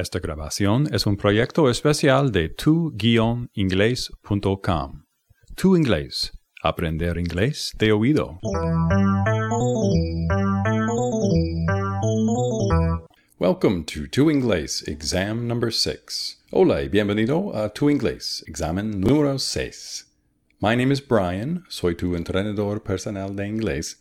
Esta grabación es un proyecto especial de tu-inglés.com. Tu Inglés. Aprender inglés de oído. Welcome to Tu Inglés, exam number 6. Hola y bienvenido a Tu Inglés, examen número 6. My name is Brian, soy tu entrenador personal de inglés.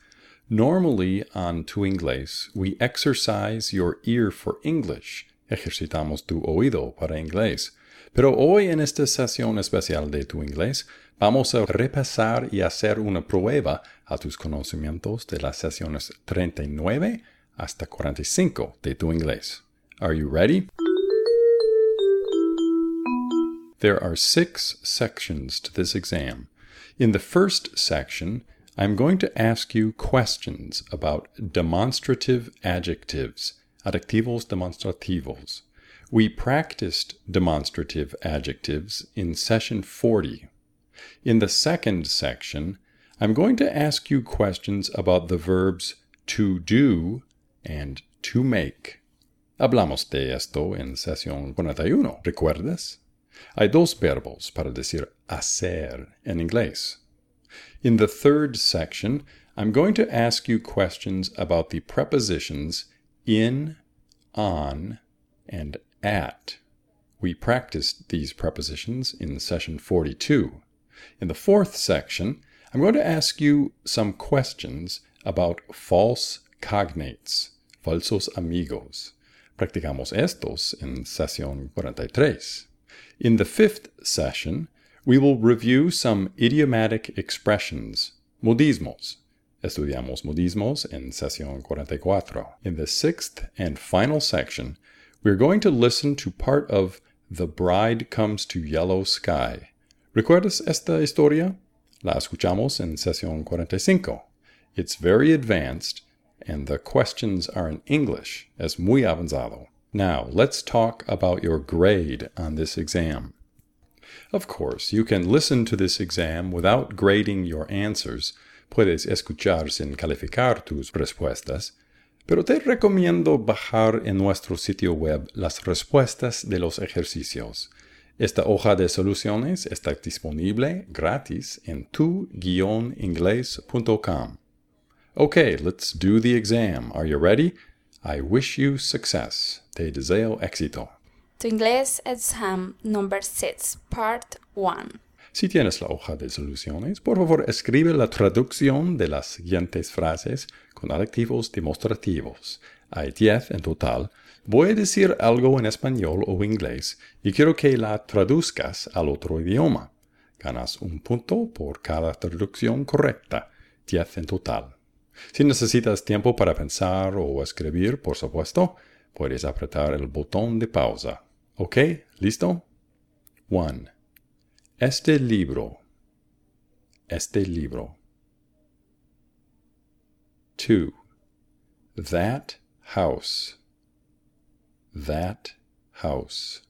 Normally on Tu Inglés, we exercise your ear for English ejercitamos tu oído para inglés. Pero hoy en esta sesión especial de tu inglés vamos a repasar y hacer una prueba a tus conocimientos de las sesiones 39 hasta 45 de tu inglés. Are you ready? There are six sections to this exam. In the first section, I'm going to ask you questions about demonstrative adjectives adjectivos demonstrativos. We practiced demonstrative adjectives in session 40. In the second section, I'm going to ask you questions about the verbs to do and to make. Hablamos de esto en sesión 41, ¿recuerdas? Hay dos verbos para decir hacer en inglés. In the third section, I'm going to ask you questions about the prepositions in, on, and at. We practiced these prepositions in session 42. In the fourth section, I'm going to ask you some questions about false cognates, falsos amigos. Practicamos estos en sesión 43. In the fifth session, we will review some idiomatic expressions, modismos, Estudiamos modismos en sesión 44. In the sixth and final section, we're going to listen to part of The Bride Comes to Yellow Sky. ¿Recuerdas esta historia? La escuchamos en sesión 45. It's very advanced, and the questions are in English, es muy avanzado. Now, let's talk about your grade on this exam. Of course, you can listen to this exam without grading your answers puedes escuchar sin calificar tus respuestas, pero te recomiendo bajar en nuestro sitio web las respuestas de los ejercicios. Esta hoja de soluciones está disponible gratis en tu-inglés.com. Okay, let's do the exam. Are you ready? I wish you success. Te deseo éxito. Tu inglés exam number 6, part 1. Si tienes la hoja de soluciones, por favor escribe la traducción de las siguientes frases con adjetivos demostrativos. Hay 10 en total. Voy a decir algo en español o inglés y quiero que la traduzcas al otro idioma. Ganas un punto por cada traducción correcta. 10 en total. Si necesitas tiempo para pensar o escribir, por supuesto, puedes apretar el botón de pausa. ¿Ok? ¿Listo? 1. Este libro. Este libro. 2. That house. That house.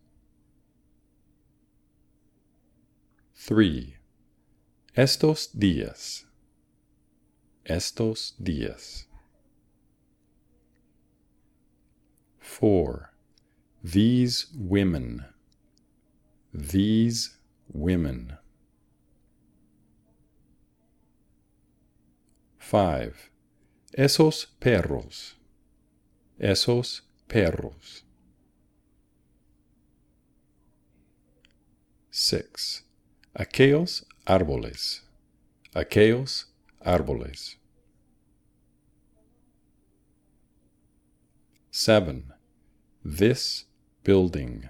3. Estos días. Estos días. 4. These women. These women. 5. Esos perros. Esos perros. 6. Aquellos árboles. Aquellos árboles. 7. This building.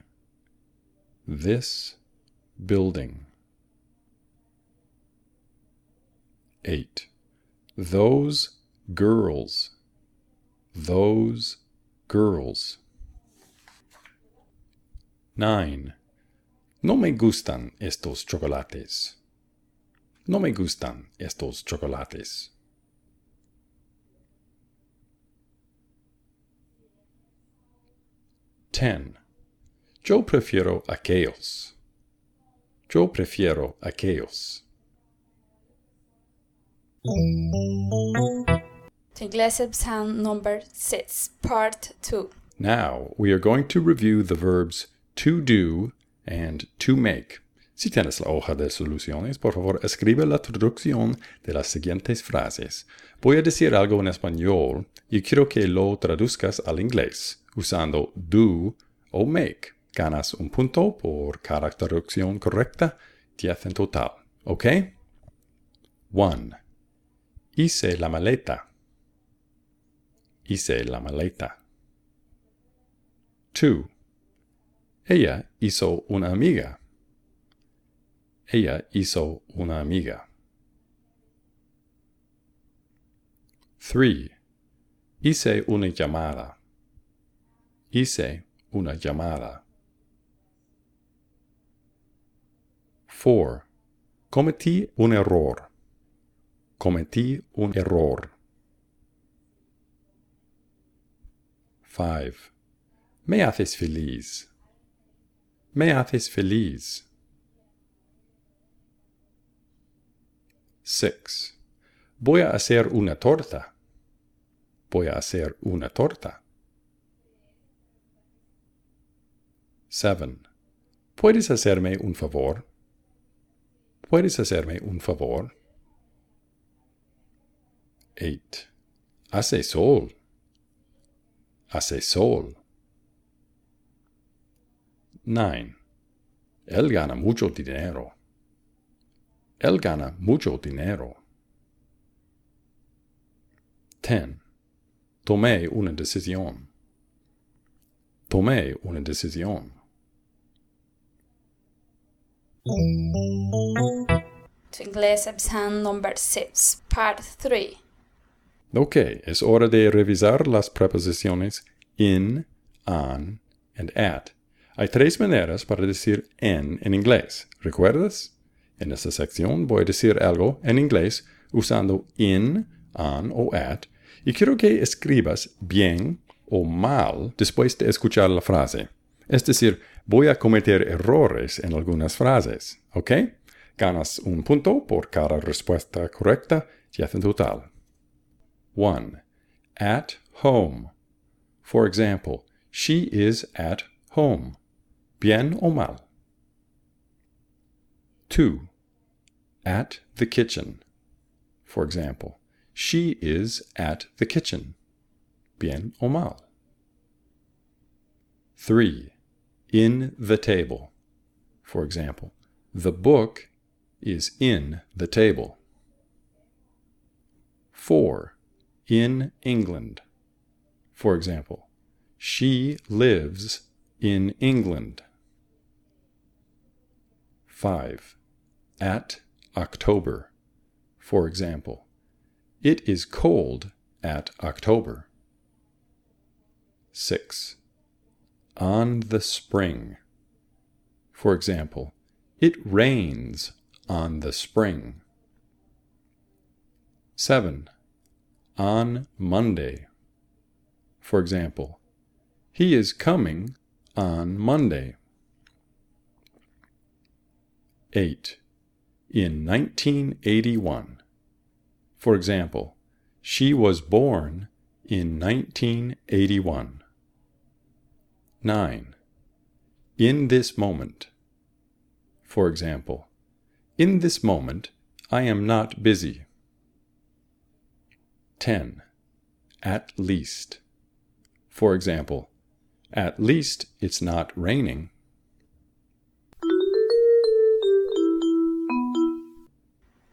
This building. 8. Those girls. Those girls. 9. No me gustan estos chocolates. No me gustan estos chocolates. 10. Yo prefiero aquellos. Yo prefiero aquellos. To Inglés exam number 6, part 2. Now we are going to review the verbs to do and to make. Si tienes la hoja de soluciones, por favor escribe la traducción de las siguientes frases. Voy a decir algo en español y quiero que lo traduzcas al inglés usando do o make. Ganas un punto por cada traducción correcta, 10 en total. ¿Ok? 1. Hice la maleta. Hice la maleta. 2. Ella hizo una amiga. Ella hizo una amiga. 3. Hice una llamada. Hice una llamada. 4. Cometí un error. Cometí un error. 5. Me haces feliz. Me haces feliz. 6. Voy a hacer una torta. Voy a hacer una torta. 7. ¿Puedes hacerme un favor? ¿Puedes hacerme un favor? 8. Hace sol. Hace sol. 9. Él gana mucho dinero. Él gana mucho dinero. 10. Tomé una decisión. Tomé una decisión. English exam number 6, part 3. Ok, es hora de revisar las preposiciones in, on, and at. Hay tres maneras para decir en en inglés. ¿Recuerdas? En esta sección voy a decir algo en inglés usando in, on o at, y quiero que escribas bien o mal después de escuchar la frase. Es decir, voy a cometer errores en algunas frases, ¿ok? Ganas un punto por cada respuesta correcta, ya en total. 1. At home. For example, she is at home. Bien o mal. 2. At the kitchen. For example, she is at the kitchen. Bien o mal. 3. In the table. For example, the book is in the table. 4. In England. For example, she lives in England. 5. At October. For example, it is cold at October. 6. On the spring. For example, it rains on the spring. 7. On Monday. For example, he is coming on Monday. 8. In 1981. For example, she was born in 1981. 9. In this moment. For example, in this moment, I am not busy. 10. At least. For example, at least it's not raining.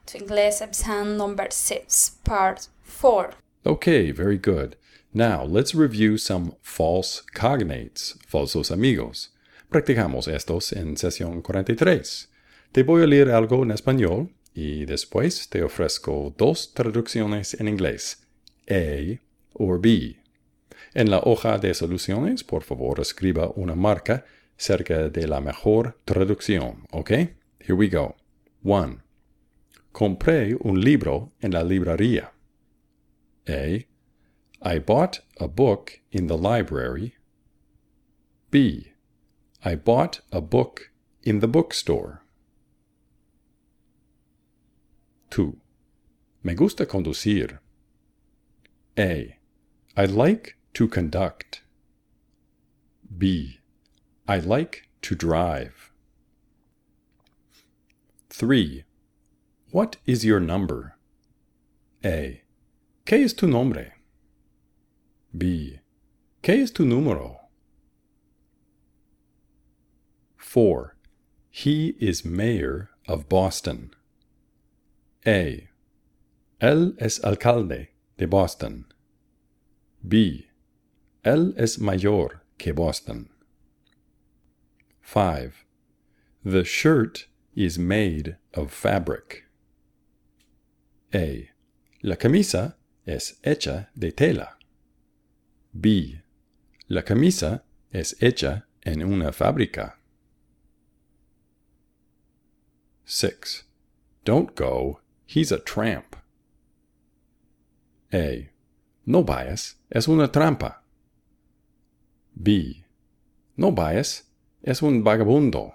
Tu Inglés exam number 6, part 4. Okay, very good. Now let's review some false cognates, falsos amigos. Practicamos estos en sesión 43. Te voy a leer algo en español y después te ofrezco dos traducciones en inglés, A o B. En la hoja de soluciones, por favor, escriba una marca cerca de la mejor traducción, ¿ok? Here we go. 1. Compré un libro en la librería. A. I bought a book in the library. B. I bought a book in the bookstore. 2. Me gusta conducir. A. I like to conduct. B. I like to drive. 3. What is your number? A. ¿Qué es tu nombre? B. ¿Qué es tu número? 4. He is mayor of Boston. A. Él es alcalde de Boston. B. Él es mayor que Boston. 5. The shirt is made of fabric. A. La camisa es hecha de tela. B. La camisa es hecha en una fábrica. 6. Don't go, he's a tramp. A. No vayas, es una trampa. B. No vayas, es un vagabundo.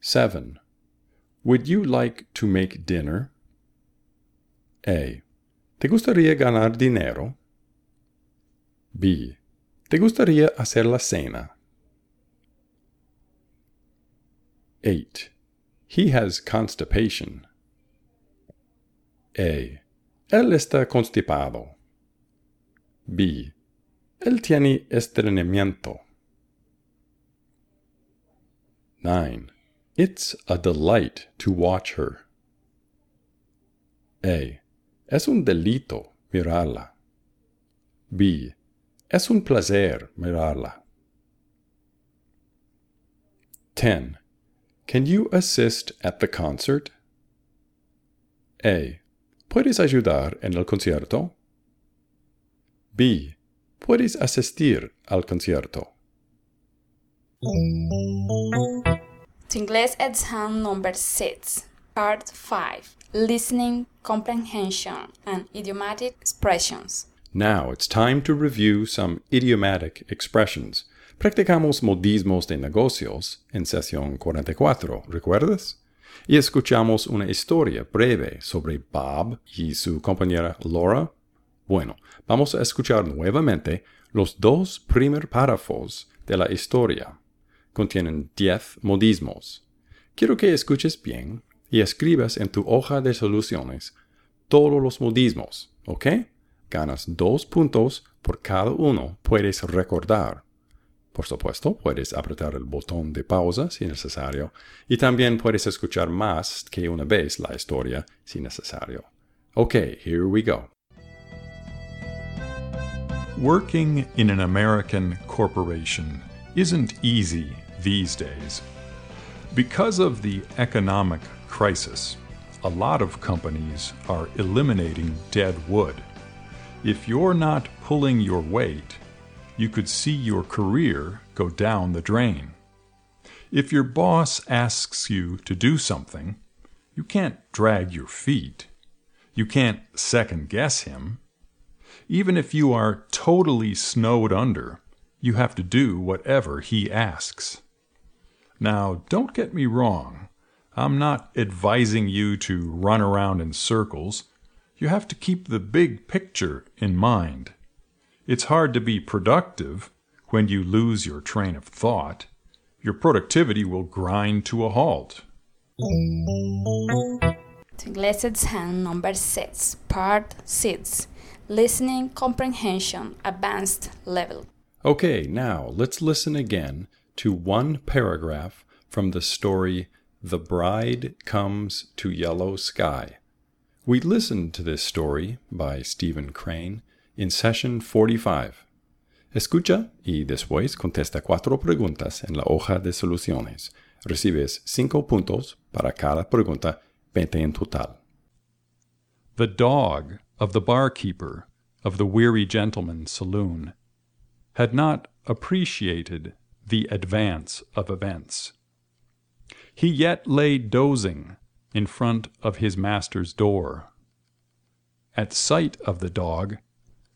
7. Would you like to make dinner? A. ¿Te gustaría ganar dinero? B. ¿Te gustaría hacer la cena? 8. He has constipation. A. Él está constipado. B. Él tiene estreñimiento. 9. It's a delight to watch her. A. Es un delito mirarla. B. Es un placer mirarla. 10. Can you assist at the concert? A. ¿Puedes ayudar en el concierto? B. puedes asistir al concierto. Tu Inglés exam number 6, part 5, listening, comprehension, and idiomatic expressions. Now it's time to review some idiomatic expressions. Practicamos modismos de negocios en sesión 44, ¿recuerdas? Y escuchamos una historia breve sobre Bob y su compañera Laura bueno, vamos a escuchar nuevamente los dos primeros párrafos de la historia. Contienen diez modismos. Quiero que escuches bien y escribas en tu hoja de soluciones todos los modismos, ¿ok? Ganas dos puntos por cada uno, puedes recordar. Por supuesto, puedes apretar el botón de pausa si necesario, y también puedes escuchar más que una vez la historia si necesario. Ok, here we go. Working in an American corporation isn't easy these days. Because of the economic crisis, a lot of companies are eliminating dead wood. If you're not pulling your weight, you could see your career go down the drain. If your boss asks you to do something, you can't drag your feet. You can't second guess him. Even if you are totally snowed under, you have to do whatever he asks. Now, don't get me wrong. I'm not advising you to run around in circles. You have to keep the big picture in mind. It's hard to be productive when you lose your train of thought. Your productivity will grind to a halt. English exam number 6, part 6, listening comprehension advanced level. Okay, now let's listen again to one paragraph from the story The Bride Comes to Yellow Sky. We listened to this story by Stephen Crane in session 45. Escucha y después contesta cuatro preguntas en la hoja de soluciones. Recibes cinco puntos para cada pregunta, 20 en total. The dog of the barkeeper of the Weary gentleman's saloon had not appreciated the advance of events. He yet lay dozing in front of his master's door. At sight of the dog,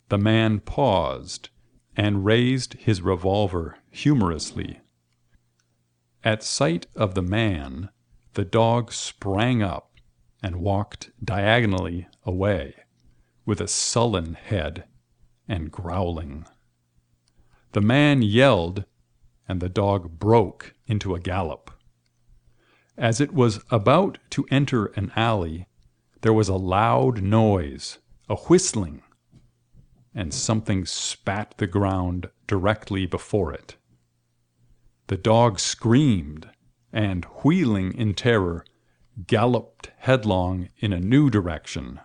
the man paused and raised his revolver humorously. At sight of the man, the dog sprang up and walked diagonally away with a sullen head and growling. The man yelled, and the dog broke into a gallop. As it was about to enter an alley, there was a loud noise, a whistling, and something spat the ground directly before it. The dog screamed, and, wheeling in terror, galloped headlong in a new direction.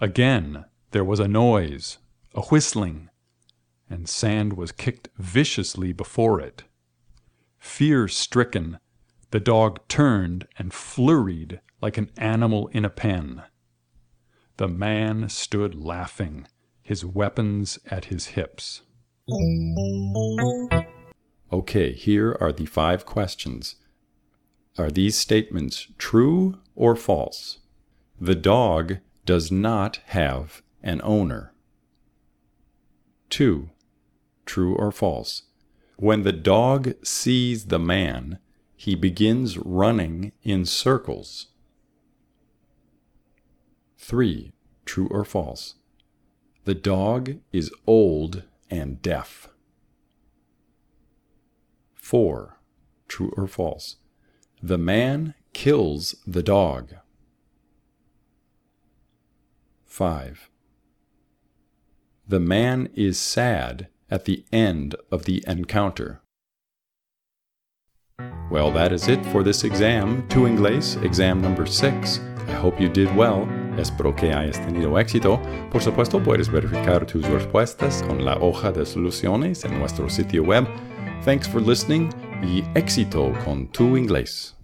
Again there was a noise, a whistling, and sand was kicked viciously before it. Fear stricken, the dog turned and flurried like an animal in a pen. The man stood laughing, his weapons at his hips. Okay, here are the five questions. Are these statements true or false? The dog does not have an owner. 2. True or false? When the dog sees the man, he begins running in circles. 3. True or false? The dog is old and deaf. 4. True or false? The man kills the dog. 5. The man is sad at the end of the encounter. Well, that is it for this exam, Tu Inglés, exam number 6. I hope you did well. Espero que hayas tenido éxito. Por supuesto, puedes verificar tus respuestas con la hoja de soluciones en nuestro sitio web. Thanks for listening y éxito con tu inglés.